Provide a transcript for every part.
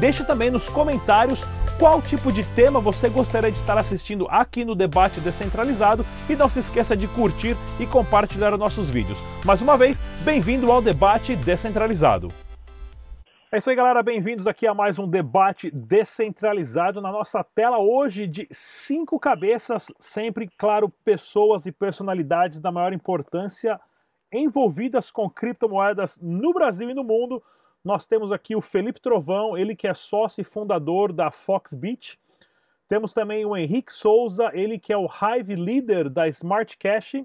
Deixe também nos comentários qual tipo de tema você gostaria de estar assistindo aqui no Debate Descentralizado e não se esqueça de curtir e compartilhar nossos vídeos. Mais uma vez, bem-vindo ao Debate Descentralizado. É isso aí, galera. Bem-vindos aqui a mais um debate descentralizado na nossa tela hoje de cinco cabeças, sempre, claro, pessoas e personalidades da maior importância envolvidas com criptomoedas no Brasil e no mundo nós temos aqui o Felipe Trovão, ele que é sócio e fundador da Foxbit. Temos também o Henrique Souza, ele que é o Hive Leader da Smart Cash.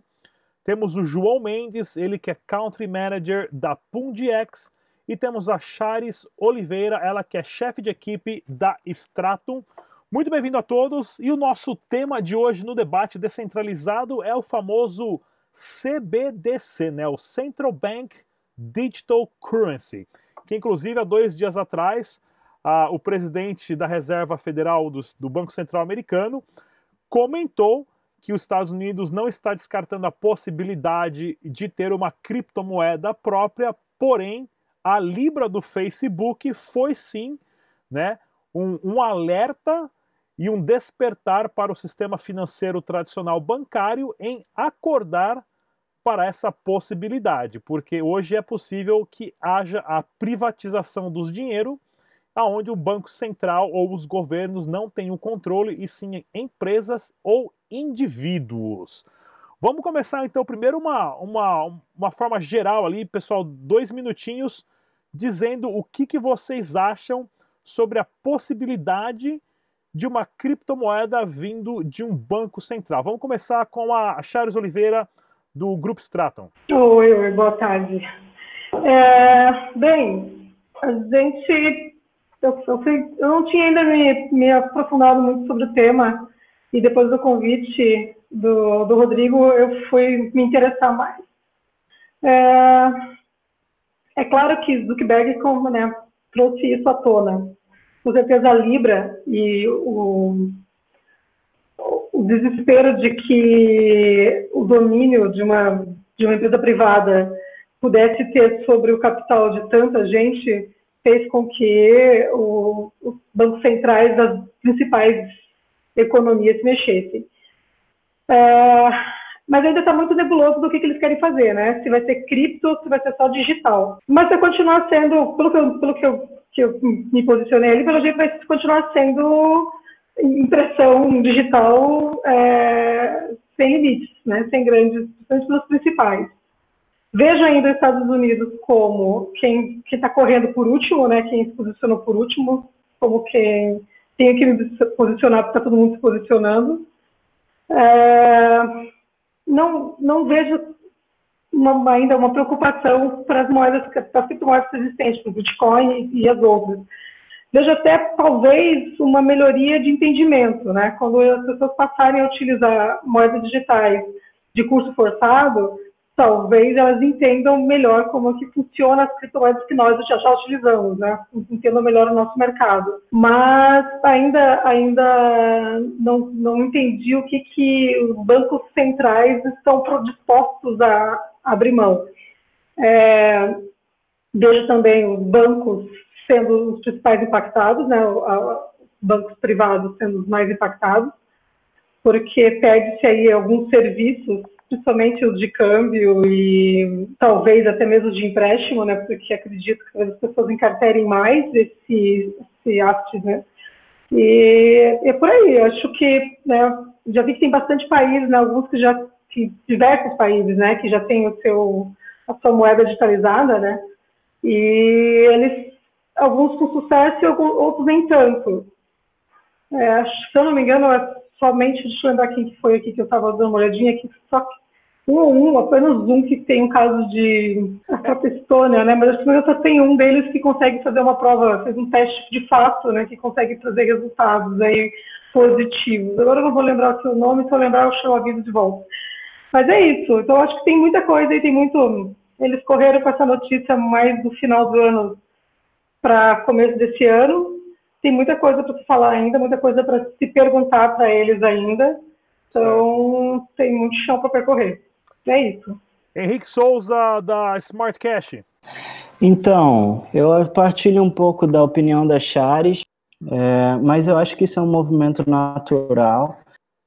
Temos o João Mendes, ele que é Country Manager da PundX. E temos a Charis Oliveira, ela que é chefe de equipe da Stratum. Muito bem-vindo a todos. E o nosso tema de hoje no debate descentralizado é o famoso CBDC, né? o Central Bank Digital Currency que inclusive há dois dias atrás o presidente da Reserva Federal do, do Banco Central Americano comentou que os Estados Unidos não está descartando a possibilidade de ter uma criptomoeda própria, porém a Libra do Facebook foi sim né, um, um alerta e um despertar para o sistema financeiro tradicional bancário em acordar para essa possibilidade, porque hoje é possível que haja a privatização dos dinheiro, aonde o Banco Central ou os governos não têm o controle, e sim empresas ou indivíduos. Vamos começar então primeiro uma, uma, uma forma geral ali, pessoal, dois minutinhos, dizendo o que, que vocês acham sobre a possibilidade de uma criptomoeda vindo de um banco central. Vamos começar com a Charles Oliveira, do Grupo Straton. Oi, oi, boa tarde. É, bem, a gente. Eu, eu, fui, eu, não tinha ainda me, me, aprofundado muito sobre o tema, e depois do convite do, do Rodrigo, eu fui me interessar mais. É, é claro que Zuckerberg como, né, trouxe isso à tona. Com certeza a Libra e o o desespero de que o domínio de uma, de uma empresa privada pudesse ter sobre o capital de tanta gente fez com que o, os bancos centrais das principais economias se mexessem. É, mas ainda está muito nebuloso do que, que, eles querem fazer, né? Se vai ser cripto, se vai ser só digital. Mas vai continuar sendo, pelo que eu, pelo que eu, que eu me posicionei ali, pelo jeito vai continuar sendo impressão digital é, sem limites, né, sem grandes, principalmente dos principais. Vejo ainda os Estados Unidos como quem está correndo por último, né, quem se posicionou por último, como quem tem que posicionar porque está todo mundo se posicionando. É, não, não vejo uma, ainda uma preocupação para as moedas, para as criptomoedas existentes, o Bitcoin e as outras vejo até talvez uma melhoria de entendimento, né? Quando as pessoas passarem a utilizar moedas digitais de curso forçado, talvez elas entendam melhor como que funciona as criptomoedas que nós já, já utilizamos, né? Entendam melhor o nosso mercado. Mas ainda, ainda não, não entendi o que, que os bancos centrais estão dispostos a abrir mão. É, vejo também os bancos sendo os principais impactados, né, bancos privados sendo os mais impactados, porque perde-se aí alguns serviços, principalmente os de câmbio e talvez até mesmo de empréstimo, né, porque acredito que as pessoas encarterem mais esse, esse asset, né, e é por aí, acho que, né, já vi que tem bastante países, né, alguns que já, que, diversos países, né, que já têm o seu, a sua moeda digitalizada, né, e eles alguns com sucesso e alguns, outros nem tanto. É, se eu não me engano, é somente, deixa eu lembrar quem que foi aqui que eu estava dando uma olhadinha aqui, só um ou um, apenas um que tem um caso de a né? Mas acho que só tem um deles que consegue fazer uma prova, fez um teste de fato, né? Que consegue trazer resultados. Aí positivos. Agora eu não vou lembrar o seu nome, se eu lembrar, eu chamo aviso de volta. Mas é isso. Então, acho que tem muita coisa e tem muito. Eles correram com essa notícia mais do final do ano para começo desse ano. Tem muita coisa para se falar ainda, muita coisa para se perguntar para eles ainda. Então, certo. tem muito chão para percorrer. É isso. Henrique Souza, da Smart Cash. Então, eu partilho um pouco da opinião da Chares, é, mas eu acho que isso é um movimento natural.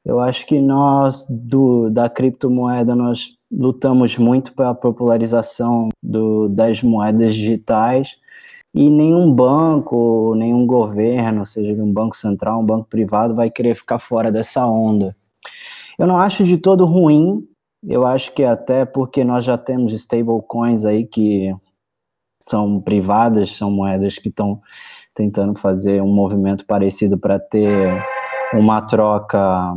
Eu acho que nós, do, da criptomoeda, nós lutamos muito pela popularização do, das moedas digitais e nenhum banco, nenhum governo, seja um banco central, um banco privado, vai querer ficar fora dessa onda. Eu não acho de todo ruim, eu acho que até porque nós já temos stablecoins aí que são privadas, são moedas que estão tentando fazer um movimento parecido para ter uma troca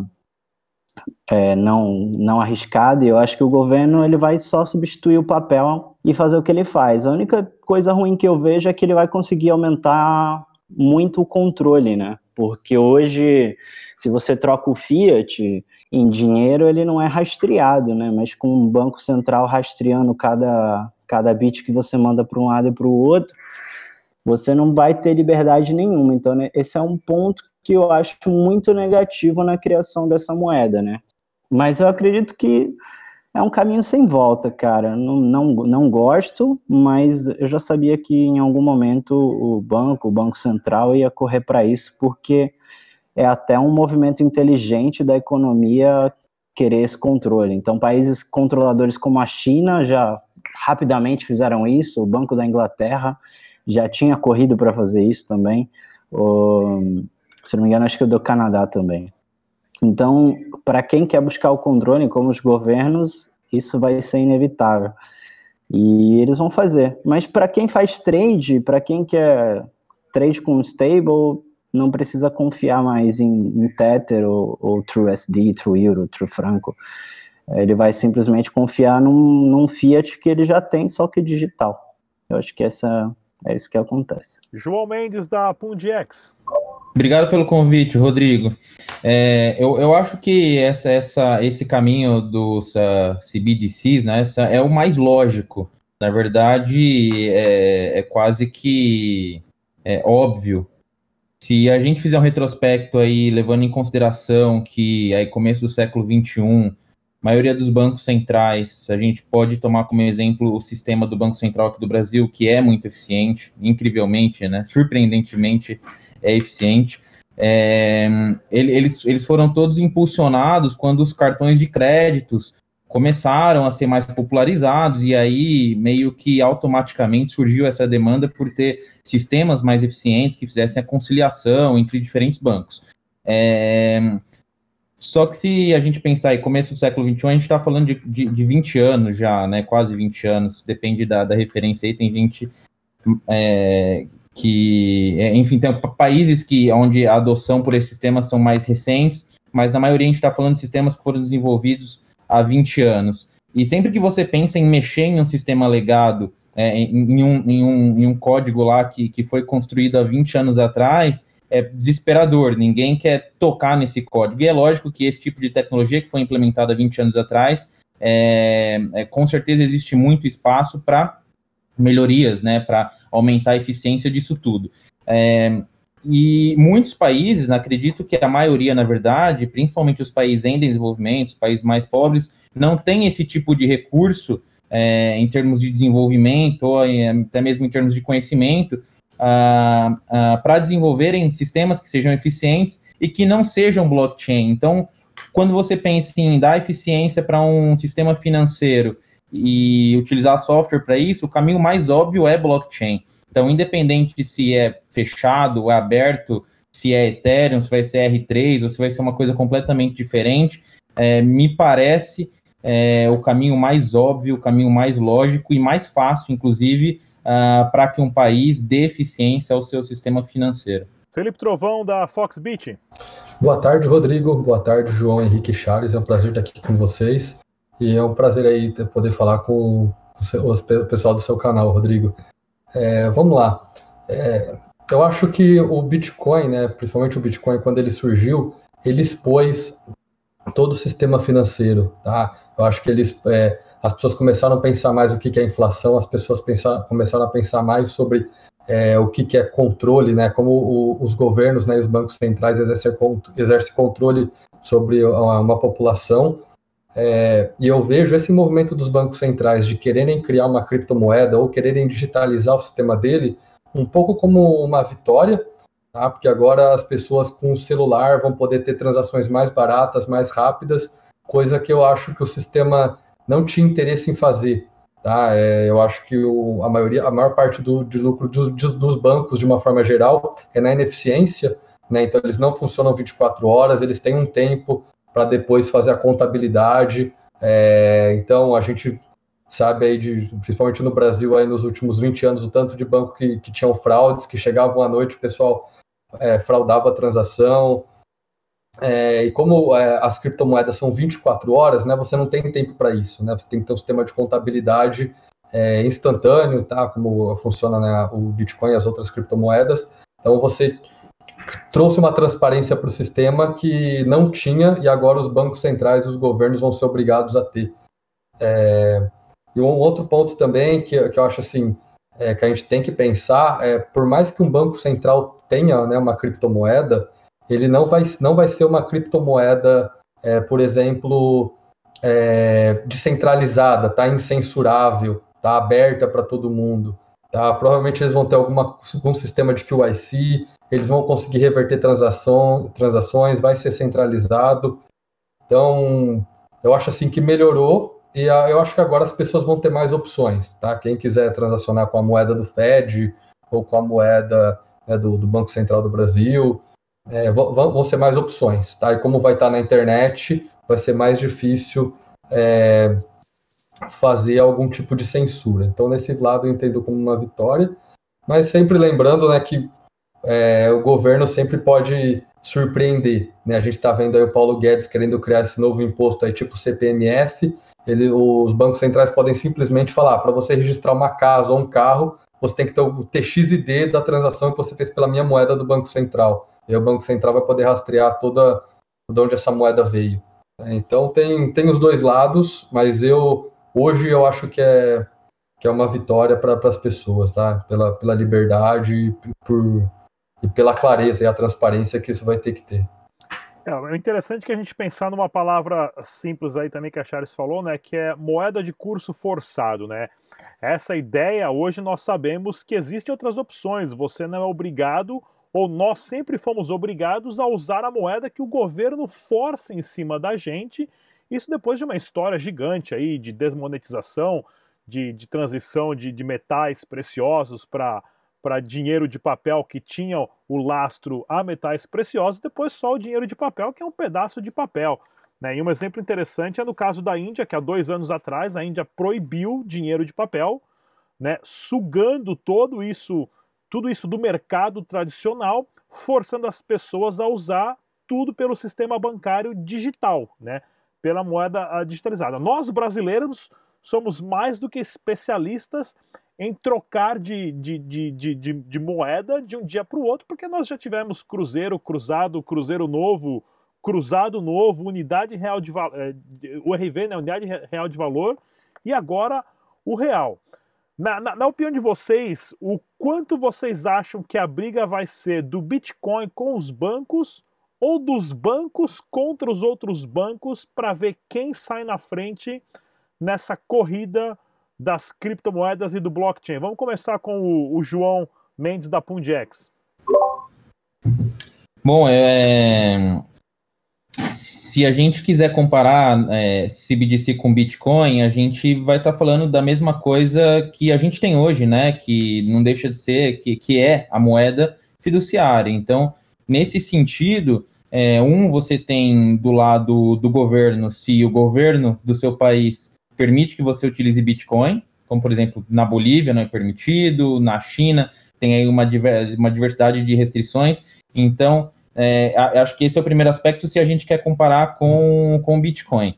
é, não, não arriscada, e eu acho que o governo ele vai só substituir o papel e fazer o que ele faz. A única coisa ruim que eu vejo é que ele vai conseguir aumentar muito o controle, né? Porque hoje, se você troca o Fiat em dinheiro, ele não é rastreado, né? Mas com um banco central rastreando cada, cada bit que você manda para um lado e para o outro, você não vai ter liberdade nenhuma. Então, né, esse é um ponto que eu acho muito negativo na criação dessa moeda, né? Mas eu acredito que é um caminho sem volta, cara. Não, não, não gosto, mas eu já sabia que em algum momento o banco, o Banco Central, ia correr para isso, porque é até um movimento inteligente da economia querer esse controle. Então, países controladores como a China já rapidamente fizeram isso, o Banco da Inglaterra já tinha corrido para fazer isso também. O, se não me engano, acho que o do Canadá também. Então, para quem quer buscar o controle, como os governos, isso vai ser inevitável. E eles vão fazer. Mas para quem faz trade, para quem quer trade com stable, não precisa confiar mais em, em Tether ou, ou Euro, True Franco. Ele vai simplesmente confiar num, num Fiat que ele já tem, só que digital. Eu acho que essa, é isso que acontece. João Mendes, da Pundiex. Obrigado pelo convite, Rodrigo. É, eu, eu acho que essa, essa, esse caminho dos uh, CBDCs né, essa é o mais lógico. Na verdade, é, é quase que é óbvio. Se a gente fizer um retrospecto aí, levando em consideração que aí começo do século XXI, maioria dos bancos centrais, a gente pode tomar como exemplo o sistema do Banco Central aqui do Brasil, que é muito eficiente, incrivelmente, né, surpreendentemente é eficiente. É, eles, eles foram todos impulsionados quando os cartões de créditos começaram a ser mais popularizados e aí meio que automaticamente surgiu essa demanda por ter sistemas mais eficientes que fizessem a conciliação entre diferentes bancos. É, só que se a gente pensar em começo do século XXI, a gente está falando de, de, de 20 anos já, né? Quase 20 anos, depende da, da referência aí. Tem gente é, que, é, enfim, tem países que onde a adoção por esses sistemas são mais recentes, mas na maioria a gente está falando de sistemas que foram desenvolvidos há 20 anos. E sempre que você pensa em mexer em um sistema legado, é, em, em, um, em, um, em um código lá que, que foi construído há 20 anos atrás, é desesperador, ninguém quer tocar nesse código. E é lógico que esse tipo de tecnologia que foi implementada 20 anos atrás, é, é com certeza existe muito espaço para melhorias, né, para aumentar a eficiência disso tudo. É, e muitos países, acredito que a maioria, na verdade, principalmente os países em desenvolvimento, os países mais pobres, não tem esse tipo de recurso é, em termos de desenvolvimento ou até mesmo em termos de conhecimento para desenvolverem sistemas que sejam eficientes e que não sejam blockchain. Então, quando você pensa em dar eficiência para um sistema financeiro e utilizar software para isso, o caminho mais óbvio é blockchain. Então, independente de se é fechado, é aberto, se é Ethereum, se vai ser R3 ou se vai ser uma coisa completamente diferente, é, me parece é, o caminho mais óbvio, o caminho mais lógico e mais fácil, inclusive, uh, para que um país dê eficiência ao seu sistema financeiro. Felipe Trovão, da Foxbit. Boa tarde, Rodrigo. Boa tarde, João Henrique Charles. É um prazer estar aqui com vocês. E é um prazer aí poder falar com o pessoal do seu canal, Rodrigo. É, vamos lá. É, eu acho que o Bitcoin, né, principalmente o Bitcoin, quando ele surgiu, ele expôs todo o sistema financeiro, tá? Eu acho que eles, é, as pessoas começaram a pensar mais o que, que é inflação, as pessoas pensar, começaram a pensar mais sobre é, o que, que é controle, né? Como o, os governos né, e os bancos centrais exercem, exercem controle sobre uma, uma população. É, e eu vejo esse movimento dos bancos centrais de quererem criar uma criptomoeda ou quererem digitalizar o sistema dele um pouco como uma vitória, tá? porque agora as pessoas com o celular vão poder ter transações mais baratas, mais rápidas, coisa que eu acho que o sistema não tinha interesse em fazer. Tá? É, eu acho que o, a, maioria, a maior parte do, lucro dos, dos bancos, de uma forma geral, é na ineficiência, né? então eles não funcionam 24 horas, eles têm um tempo para depois fazer a contabilidade. É, então a gente sabe aí, de, principalmente no Brasil, aí nos últimos 20 anos, o tanto de banco que, que tinham fraudes, que chegavam à noite, o pessoal é, fraudava a transação. É, e como é, as criptomoedas são 24 horas, né, você não tem tempo para isso, né? Você tem que ter um sistema de contabilidade é, instantâneo, tá? Como funciona né, o Bitcoin e as outras criptomoedas. Então você trouxe uma transparência para o sistema que não tinha e agora os bancos centrais e os governos vão ser obrigados a ter. É, e um outro ponto também que, que eu acho assim é, que a gente tem que pensar é, por mais que um banco central tenha né, uma criptomoeda, ele não vai, não vai ser uma criptomoeda, é, por exemplo, é, descentralizada, tá incensurável, tá aberta para todo mundo. Tá? Provavelmente eles vão ter alguma, algum sistema de QIC, eles vão conseguir reverter transação, transações, vai ser centralizado. Então, eu acho assim que melhorou e eu acho que agora as pessoas vão ter mais opções, tá? Quem quiser transacionar com a moeda do Fed ou com a moeda né, do, do, Banco Central do Brasil, é, vão, vão, ser mais opções, tá? E como vai estar na internet, vai ser mais difícil é, fazer algum tipo de censura. Então, nesse lado, eu entendo como uma vitória, mas sempre lembrando, né, que é, o governo sempre pode surpreender, né? A gente está vendo aí o Paulo Guedes querendo criar esse novo imposto aí, tipo CPMF, ele, os bancos centrais podem simplesmente falar, para você registrar uma casa ou um carro, você tem que ter o TXID da transação que você fez pela minha moeda do Banco Central. E o Banco Central vai poder rastrear toda de onde essa moeda veio. Então tem, tem os dois lados, mas eu hoje eu acho que é, que é uma vitória para as pessoas, tá? Pela, pela liberdade por, e pela clareza e a transparência que isso vai ter que ter. É, é interessante que a gente pensar numa palavra simples aí também que a Charles falou, né, que é moeda de curso forçado, né? Essa ideia, hoje nós sabemos que existem outras opções, você não é obrigado ou nós sempre fomos obrigados a usar a moeda que o governo força em cima da gente, isso depois de uma história gigante aí de desmonetização, de, de transição de, de metais preciosos para para dinheiro de papel que tinha o lastro a metais preciosos, depois só o dinheiro de papel, que é um pedaço de papel. Né? E um exemplo interessante é no caso da Índia, que há dois anos atrás a Índia proibiu dinheiro de papel, né? sugando todo isso, tudo isso do mercado tradicional, forçando as pessoas a usar tudo pelo sistema bancário digital, né? pela moeda ah, digitalizada. Nós brasileiros somos mais do que especialistas em trocar de, de, de, de, de, moeda de um dia para o outro, porque nós já tivemos cruzeiro, cruzado, cruzeiro novo, cruzado novo, unidade real de valor, eh, o RV, né, unidade real de valor, e agora o real. Na, na, na, opinião de vocês, o quanto vocês acham que a briga vai ser do Bitcoin com os bancos ou dos bancos contra os outros bancos para ver quem sai na frente nessa corrida das criptomoedas e do blockchain. Vamos começar com o, o João Mendes da Pundex. Bom, é, se a gente quiser comparar é, CBDC com Bitcoin, a gente vai estar tá falando da mesma coisa que a gente tem hoje, né? Que não deixa de ser, que, que é a moeda fiduciária. Então, nesse sentido, é, um, você tem do lado do governo, se o governo do seu país permite que você utilize Bitcoin, como por exemplo na Bolívia não é permitido, na China tem aí uma, uma diversidade de restrições. Então, é, acho que esse é o primeiro aspecto se a gente quer comparar com, com Bitcoin.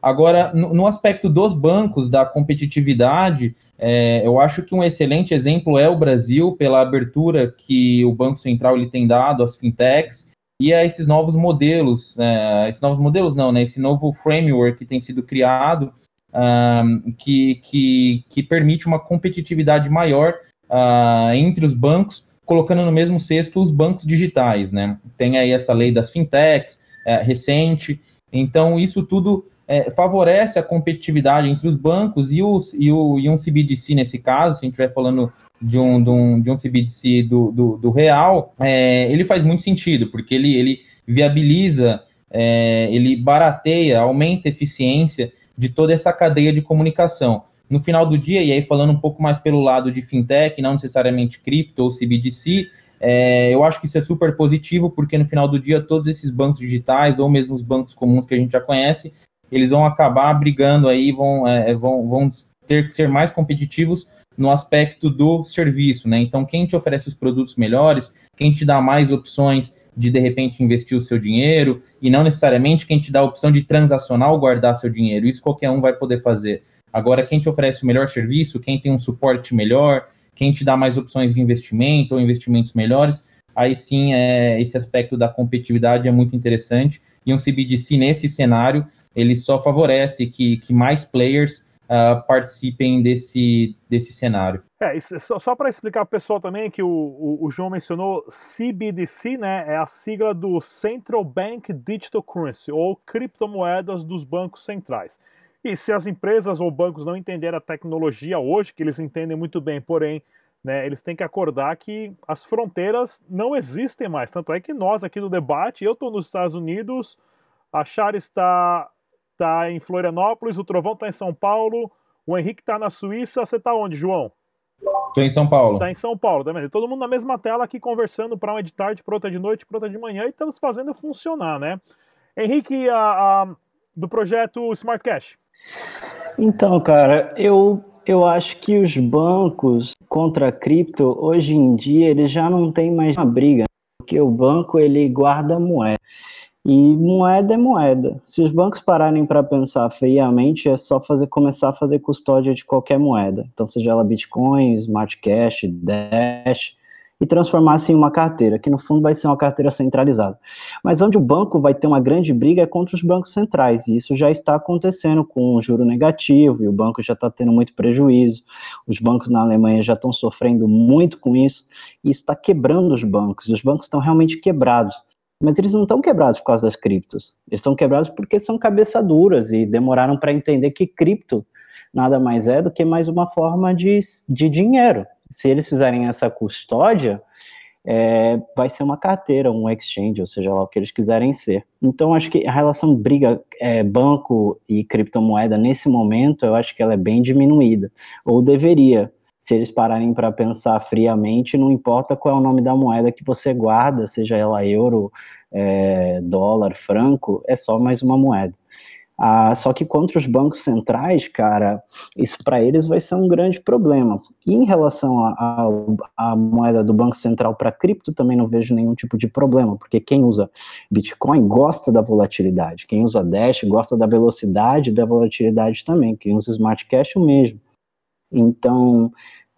Agora, no, aspecto dos bancos, da competitividade, é, eu acho que um excelente exemplo é o Brasil, pela abertura que o Banco Central ele tem dado às fintechs, e a esses novos modelos, né, esses novos modelos não, né, esse novo framework que tem sido criado, um, que, que, que permite uma competitividade maior uh, entre os bancos, colocando no mesmo cesto os bancos digitais, né? Tem aí essa lei das fintechs, é, recente, então isso tudo é, favorece a competitividade entre os bancos e, os, e, o, e um CBDC nesse caso, se a gente estiver falando de um, de um, de um CBDC do, do, do real, é, ele faz muito sentido, porque ele, ele viabiliza, é, ele barateia, aumenta a eficiência de toda essa cadeia de comunicação. No final do dia, e aí falando um pouco mais pelo lado de fintech, não necessariamente cripto ou CBDC, é, eu acho que isso é super positivo, porque no final do dia, todos esses bancos digitais, ou mesmo os bancos comuns que a gente já conhece, eles vão acabar brigando aí, vão, é, vão, vão ter que ser mais competitivos no aspecto do serviço, né? Então, quem te oferece os produtos melhores, quem te dá mais opções de de repente investir o seu dinheiro, e não necessariamente quem te dá a opção de transacionar ou guardar seu dinheiro. Isso qualquer um vai poder fazer. Agora, quem te oferece o melhor serviço, quem tem um suporte melhor, quem te dá mais opções de investimento ou investimentos melhores, aí sim é, esse aspecto da competitividade é muito interessante. E um CBDC nesse cenário, ele só favorece que, que mais players uh, participem desse, desse cenário. É, só, só para explicar para o pessoal também que o, o, o, João mencionou CBDC, né? É a sigla do Central Bank Digital Currency, ou criptomoedas dos bancos centrais. E se as empresas ou bancos não entenderem a tecnologia hoje, que eles entendem muito bem, porém, né, eles têm que acordar que as fronteiras não existem mais. Tanto é que nós aqui no debate, eu estou nos Estados Unidos, a Char está tá em Florianópolis, o Trovão está em São Paulo, o Henrique está na Suíça. Você está onde, João? Estou em São Paulo. Está em São Paulo, tá vendo? Todo mundo na mesma tela aqui conversando para uma de tarde, para outra de noite, para outra de manhã e estamos fazendo funcionar, né? Henrique, a, a, do projeto Smart Cash. Então, cara, eu, eu acho que os bancos contra a cripto, hoje em dia, eles já não tem mais uma briga, porque o banco ele guarda moeda. E moeda é moeda. Se os bancos pararem para pensar friamente, é só fazer começar a fazer custódia de qualquer moeda. Então, seja ela Bitcoin, Smart Cash, Dash, e transformar-se em uma carteira, que no fundo vai ser uma carteira centralizada. Mas onde o banco vai ter uma grande briga é contra os bancos centrais, e isso já está acontecendo com o juro negativo, e o banco já está tendo muito prejuízo. Os bancos na Alemanha já estão sofrendo muito com isso, e isso está quebrando os bancos, e os bancos estão realmente quebrados. Mas eles não estão quebrados por causa das criptos. Eles estão quebrados porque são cabeça duras e demoraram para entender que cripto nada mais é do que mais uma forma de, de dinheiro. Se eles fizerem essa custódia, é, vai ser uma carteira, um exchange, ou seja lá o que eles quiserem ser. Então, acho que a relação briga é, banco e criptomoeda nesse momento, eu acho que ela é bem diminuída, ou deveria se eles pararem para pensar friamente, não importa qual é o nome da moeda que você guarda, seja ela euro, é, dólar, franco, é só mais uma moeda. Ah, só que contra os bancos centrais, cara, isso para eles vai ser um grande problema. E em relação à moeda do Banco Central para cripto, também não vejo nenhum tipo de problema, porque quem usa Bitcoin gosta da volatilidade, quem usa Dash gosta da velocidade da volatilidade também, quem usa Smart Cash o mesmo. Então,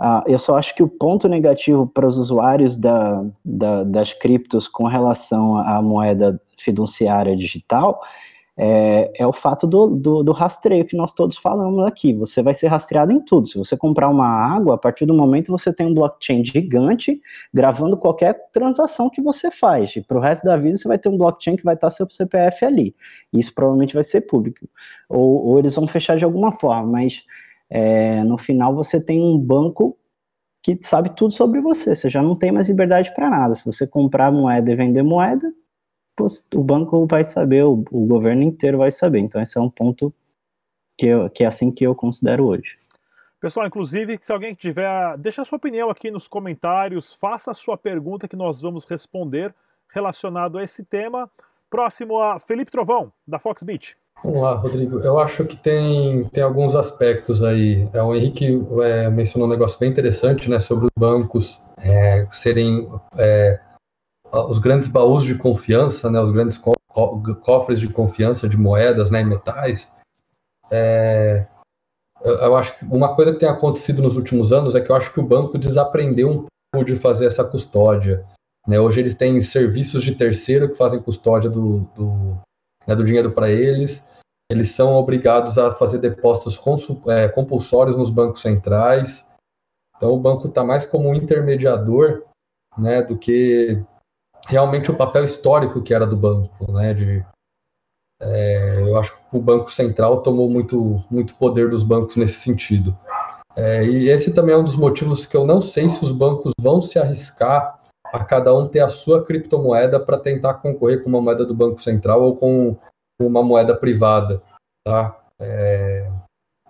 uh, eu só acho que o ponto negativo para os usuários da, da, das criptos com relação à moeda fiduciária digital é, é o fato do, do, do, rastreio que nós todos falamos aqui. Você vai ser rastreado em tudo. Se você comprar uma água, a partir do momento você tem um blockchain gigante gravando qualquer transação que você faz. E para o resto da vida você vai ter um blockchain que vai estar seu CPF ali. Isso provavelmente vai ser público. Ou, ou eles vão fechar de alguma forma, mas é, no final você tem um banco que sabe tudo sobre você, você já não tem mais liberdade para nada. Se você comprar moeda e vender moeda, o banco vai saber, o, o, governo inteiro vai saber. Então esse é um ponto que, eu, que é assim que eu considero hoje. Pessoal, inclusive, se alguém tiver, deixa a sua opinião aqui nos comentários, faça a sua pergunta que nós vamos responder relacionado a esse tema. Próximo a Felipe Trovão, da Fox Beach. Vamos lá, Rodrigo. Eu acho que tem, tem alguns aspectos aí. É, o Henrique é, mencionou um negócio bem interessante né, sobre os bancos é, serem é, os grandes baús de confiança, né, os grandes co cofres de confiança de moedas né, e metais. É, eu, eu, acho que uma coisa que tem acontecido nos últimos anos é que eu acho que o banco desaprendeu um pouco de fazer essa custódia. Né? Hoje eles têm serviços de terceiro que fazem custódia do, do, né, do dinheiro para eles. Eles são obrigados a fazer depósitos é, compulsórios nos bancos centrais. Então o banco está mais como um intermediador né, do que realmente o papel histórico que era do banco, né, de é, eu acho que o Banco Central tomou muito, muito poder dos bancos nesse sentido. É, e esse também é um dos motivos que eu não sei se os bancos vão se arriscar a cada um ter a sua criptomoeda para tentar concorrer com uma moeda do Banco Central ou com uma moeda privada. Tá? É,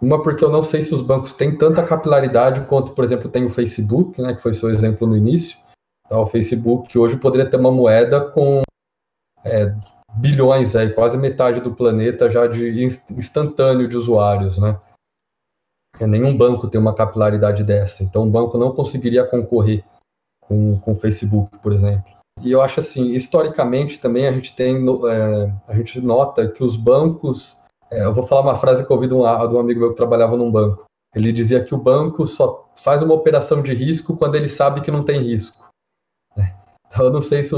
uma porque eu não sei se os bancos têm tanta capilaridade quanto, por exemplo, tem o Facebook, né, que foi seu exemplo no início. Tá? O Facebook hoje poderia ter uma moeda com é, bilhões, aí, quase metade do planeta já de instantâneo de usuários, né? É, nenhum banco tem uma capilaridade dessa, então o banco não conseguiria concorrer com, com o Facebook, por exemplo. E eu acho assim, historicamente também a gente tem, é, a gente nota que os bancos, é, eu vou falar uma frase que eu ouvi de um, de um amigo meu que trabalhava num banco. Ele dizia que o banco só faz uma operação de risco quando ele sabe que não tem risco. Então eu não sei se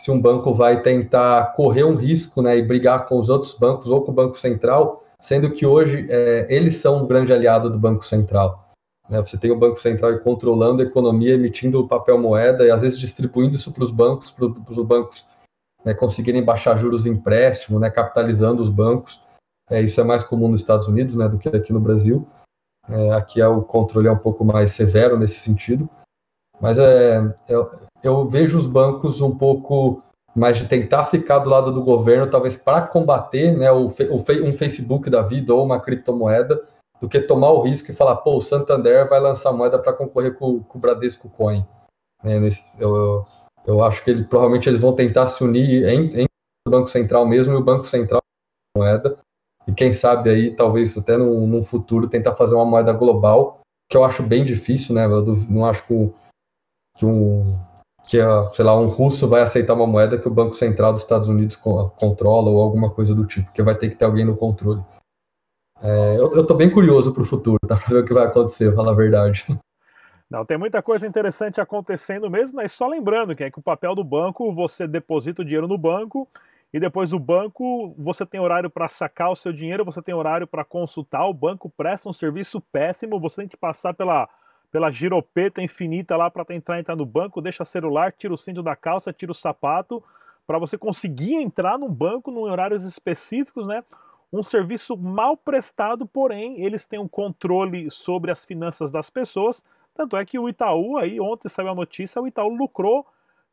se um banco vai tentar correr um risco né, e brigar com os outros bancos ou com o Banco Central, sendo que hoje é, eles são um grande aliado do Banco Central. Né? Você tem o Banco Central controlando a economia, emitindo papel moeda e às vezes distribuindo isso para os bancos, para os bancos né, conseguirem baixar juros empréstimo, né, capitalizando os bancos. É, isso é mais comum nos Estados Unidos né, do que aqui no Brasil. É, aqui é o controle é um pouco mais severo nesse sentido. Mas é, é eu vejo os bancos um pouco mais de tentar ficar do lado do governo, talvez para combater né, o, o, um Facebook da vida ou uma criptomoeda, do que tomar o risco e falar, pô, o Santander vai lançar moeda para concorrer com, com, o Bradesco Coin. É, nesse, eu, eu acho que ele, provavelmente eles vão tentar se unir em, o Banco Central mesmo e o Banco Central moeda. E quem sabe aí, talvez até no futuro, tentar fazer uma moeda global, que eu acho bem difícil, né? Eu não acho que, que um, que, sei lá, um russo vai aceitar uma moeda que o Banco Central dos Estados Unidos controla ou alguma coisa do tipo, que vai ter que ter alguém no controle. É, eu, estou bem curioso para o futuro, tá? para ver o que vai acontecer, falar a verdade. Não, tem muita coisa interessante acontecendo mesmo, mas só lembrando que é que o papel do banco, você deposita o dinheiro no banco e depois do banco você tem horário para sacar o seu dinheiro, você tem horário para consultar, o banco presta um serviço péssimo, você tem que passar pela pela giropeta infinita lá para tentar entrar no banco, deixa celular, tira o cinto da calça, tira o sapato, para você conseguir entrar num banco em horários específicos, né? Um serviço mal prestado, porém, eles têm um controle sobre as finanças das pessoas. Tanto é que o Itaú, aí ontem saiu a notícia, o Itaú lucrou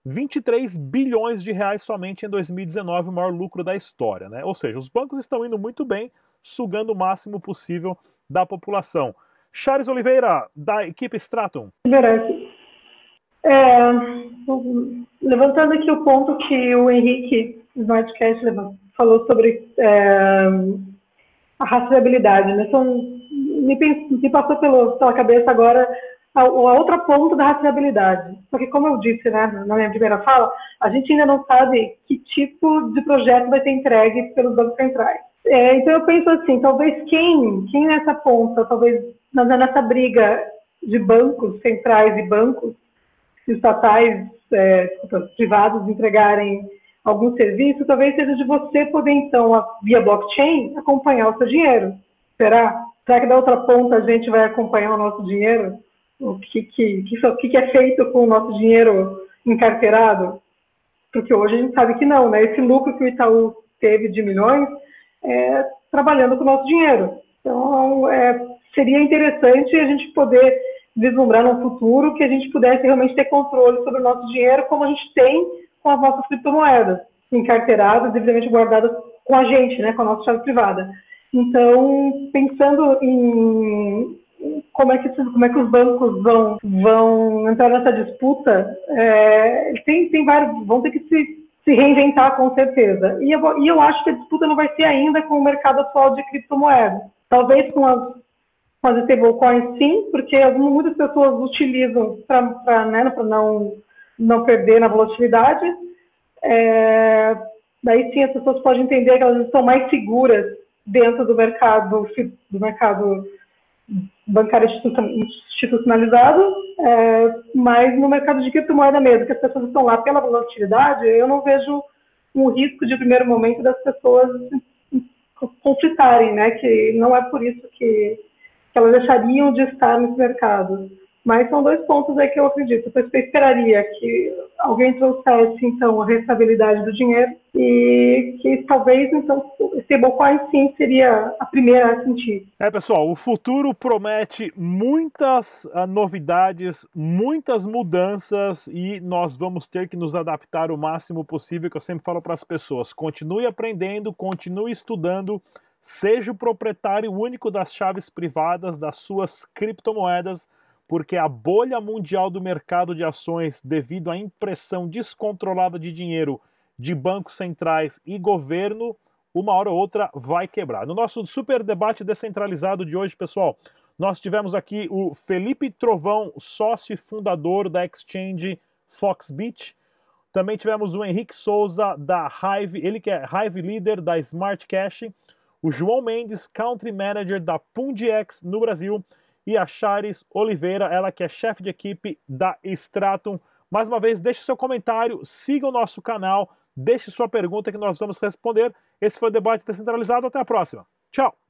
23 bilhões de reais somente em 2019, o maior lucro da história, né? Ou seja, os bancos estão indo muito bem, sugando o máximo possível da população. Charles Oliveira, da equipe Stratum. É, levantando aqui o ponto que o Henrique Smartcast falou sobre é, a rastreabilidade, né? São, me, me passou pelo, pela cabeça agora a, a, outra ponta da rastreabilidade. Porque, como eu disse né, na minha primeira fala, a gente ainda não sabe que tipo de projeto vai ser entregue pelos bancos centrais. É, então eu penso assim, talvez quem, quem nessa ponta, talvez nessa briga de bancos centrais e bancos estatais, é, privados entregarem algum serviço, talvez seja de você poder então, via blockchain, acompanhar o seu dinheiro. Será? Será que da outra ponta a gente vai acompanhar o nosso dinheiro? O que, que, que, que é feito com o nosso dinheiro encarteirado? Porque hoje a gente sabe que não, né? Esse lucro que o Itaú teve de milhões é, trabalhando com o nosso dinheiro. Então, é, seria interessante a gente poder vislumbrar no futuro que a gente pudesse realmente ter controle sobre o nosso dinheiro, como a gente tem com as nossas criptomoedas, encarteiradas, devidamente guardadas com a gente, né, com a nossa chave privada. Então, pensando em como é que, como é que os bancos vão, vão entrar nessa disputa, é, tem, tem vários, vão ter que se se reinventar com certeza. E eu, e eu acho que a disputa não vai ser ainda com o mercado atual de criptomoedas. Talvez com as, com as stablecoins sim, porque muitas pessoas utilizam para né, não, não perder na volatilidade. É, daí sim as pessoas podem entender que elas estão mais seguras dentro do mercado do mercado bancário institucionalizado, é, mas no mercado de criptomoeda mesmo, que as pessoas estão lá pela volatilidade, eu não vejo um risco de primeiro momento das pessoas conflitarem, né? Que não é por isso que, que elas deixariam de estar nesse mercado. Mas são dois pontos aí que eu acredito. Eu esperaria que alguém trouxesse, então, a restabilidade do dinheiro e que talvez, então, stablecoin sim seria a primeira a sentir. É, pessoal, o futuro promete muitas uh, novidades, muitas mudanças e nós vamos ter que nos adaptar o máximo possível, que eu sempre falo para as pessoas. Continue aprendendo, continue estudando, seja o proprietário único das chaves privadas das suas criptomoedas, porque a bolha mundial do mercado de ações, devido à impressão descontrolada de dinheiro de bancos centrais e governo, uma hora ou outra vai quebrar. No nosso super debate descentralizado de hoje, pessoal, nós tivemos aqui o Felipe Trovão, sócio e fundador da exchange Foxbit. Também tivemos o Henrique Souza da Hive, ele que é Hive Leader da Smart Cash. O João Mendes, Country Manager da Pundiex no Brasil e a Charis Oliveira, ela que é chefe de equipe da Stratum. Mais uma vez, deixe seu comentário, siga o nosso canal, deixe sua pergunta que nós vamos responder. Esse foi o debate descentralizado. Até a próxima. Tchau!